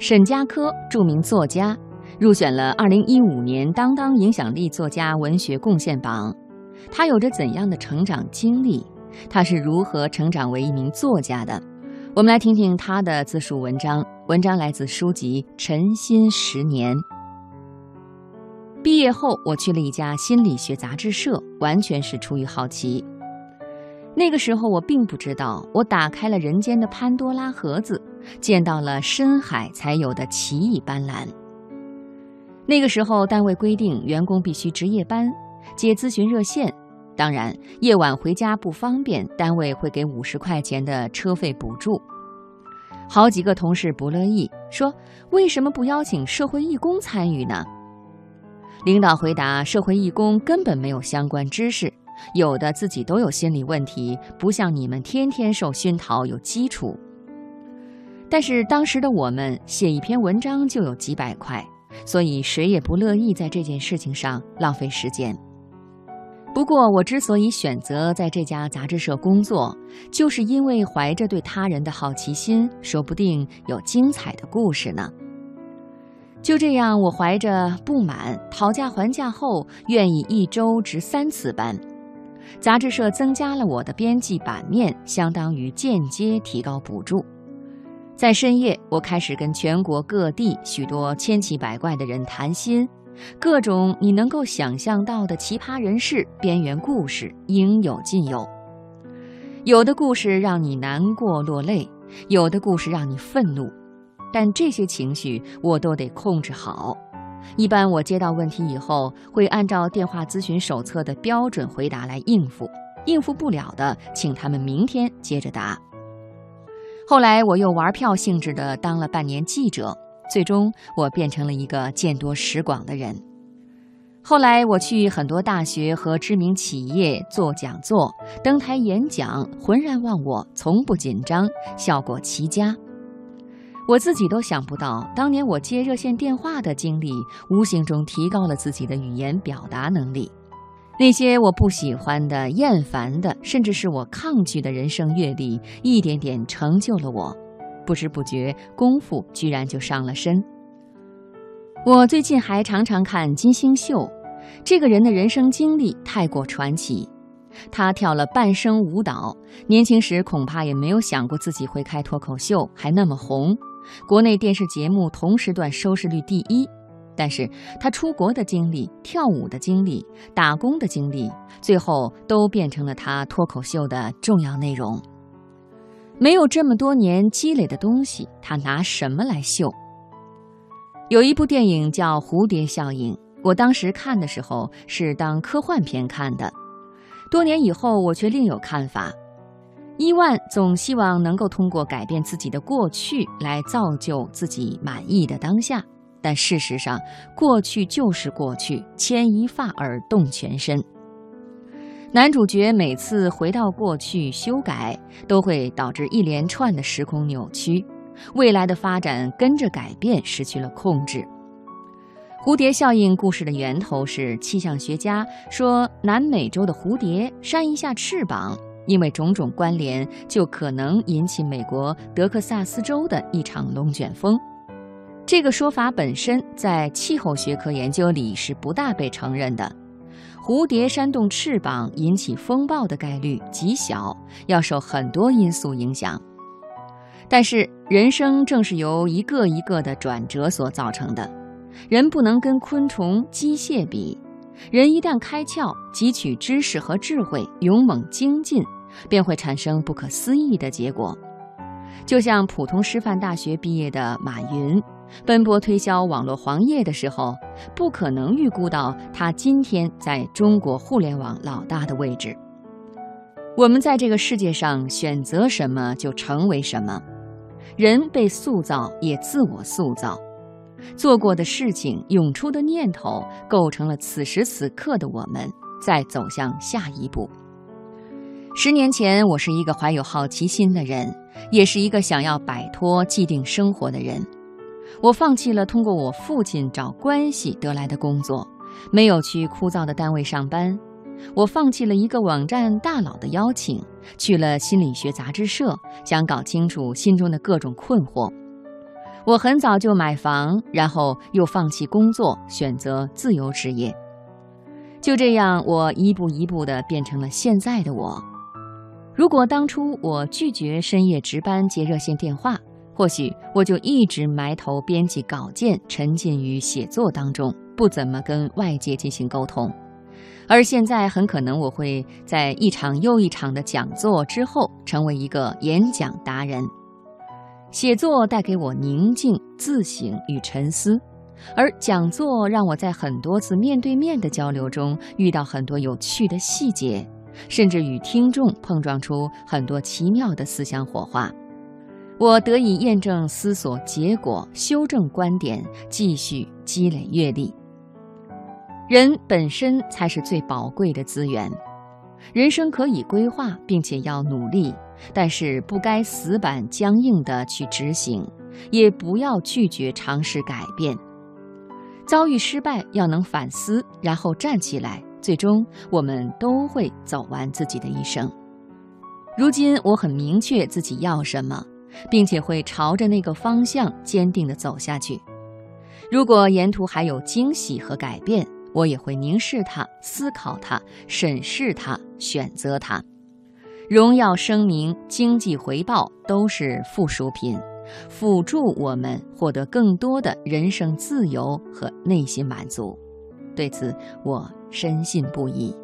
沈佳柯，著名作家，入选了二零一五年当当影响力作家文学贡献榜。他有着怎样的成长经历？他是如何成长为一名作家的？我们来听听他的自述文章。文章来自书籍《晨心十年》。毕业后，我去了一家心理学杂志社，完全是出于好奇。那个时候，我并不知道，我打开了人间的潘多拉盒子，见到了深海才有的奇异斑斓。那个时候，单位规定员工必须值夜班，接咨询热线。当然，夜晚回家不方便，单位会给五十块钱的车费补助。好几个同事不乐意，说：“为什么不邀请社会义工参与呢？”领导回答：“社会义工根本没有相关知识，有的自己都有心理问题，不像你们天天受熏陶有基础。”但是当时的我们写一篇文章就有几百块，所以谁也不乐意在这件事情上浪费时间。不过，我之所以选择在这家杂志社工作，就是因为怀着对他人的好奇心，说不定有精彩的故事呢。就这样，我怀着不满，讨价还价后，愿意一周值三次班。杂志社增加了我的编辑版面，相当于间接提高补助。在深夜，我开始跟全国各地许多千奇百怪的人谈心，各种你能够想象到的奇葩人士、边缘故事应有尽有。有的故事让你难过落泪，有的故事让你愤怒。但这些情绪我都得控制好。一般我接到问题以后，会按照电话咨询手册的标准回答来应付，应付不了的，请他们明天接着答。后来我又玩票性质的当了半年记者，最终我变成了一个见多识广的人。后来我去很多大学和知名企业做讲座、登台演讲，浑然忘我，从不紧张，效果奇佳。我自己都想不到，当年我接热线电话的经历，无形中提高了自己的语言表达能力。那些我不喜欢的、厌烦的，甚至是我抗拒的人生阅历，一点点成就了我。不知不觉，功夫居然就上了身。我最近还常常看金星秀，这个人的人生经历太过传奇。他跳了半生舞蹈，年轻时恐怕也没有想过自己会开脱口秀，还那么红。国内电视节目同时段收视率第一，但是他出国的经历、跳舞的经历、打工的经历，最后都变成了他脱口秀的重要内容。没有这么多年积累的东西，他拿什么来秀？有一部电影叫《蝴蝶效应》，我当时看的时候是当科幻片看的，多年以后我却另有看法。伊万总希望能够通过改变自己的过去来造就自己满意的当下，但事实上，过去就是过去，牵一发而动全身。男主角每次回到过去修改，都会导致一连串的时空扭曲，未来的发展跟着改变失去了控制。蝴蝶效应故事的源头是气象学家说，南美洲的蝴蝶扇一下翅膀。因为种种关联，就可能引起美国德克萨斯州的一场龙卷风。这个说法本身在气候学科研究里是不大被承认的。蝴蝶扇动翅膀引起风暴的概率极小，要受很多因素影响。但是人生正是由一个一个的转折所造成的。人不能跟昆虫、机械比，人一旦开窍，汲取知识和智慧，勇猛精进。便会产生不可思议的结果，就像普通师范大学毕业的马云，奔波推销网络黄页的时候，不可能预估到他今天在中国互联网老大的位置。我们在这个世界上选择什么就成为什么，人被塑造也自我塑造，做过的事情、涌出的念头，构成了此时此刻的我们，再走向下一步。十年前，我是一个怀有好奇心的人，也是一个想要摆脱既定生活的人。我放弃了通过我父亲找关系得来的工作，没有去枯燥的单位上班。我放弃了一个网站大佬的邀请，去了心理学杂志社，想搞清楚心中的各种困惑。我很早就买房，然后又放弃工作，选择自由职业。就这样，我一步一步地变成了现在的我。如果当初我拒绝深夜值班接热线电话，或许我就一直埋头编辑稿件，沉浸于写作当中，不怎么跟外界进行沟通。而现在，很可能我会在一场又一场的讲座之后，成为一个演讲达人。写作带给我宁静、自省与沉思，而讲座让我在很多次面对面的交流中遇到很多有趣的细节，甚至与听众碰撞出很多奇妙的思想火花。我得以验证思索结果，修正观点，继续积累阅历。人本身才是最宝贵的资源，人生可以规划，并且要努力。但是不该死板僵硬地去执行，也不要拒绝尝试改变。遭遇失败要能反思，然后站起来。最终，我们都会走完自己的一生。如今，我很明确自己要什么，并且会朝着那个方向坚定地走下去。如果沿途还有惊喜和改变，我也会凝视它、思考它、审视它、选择它。荣耀声名、经济回报都是附属品，辅助我们获得更多的人生自由和内心满足。对此，我深信不疑。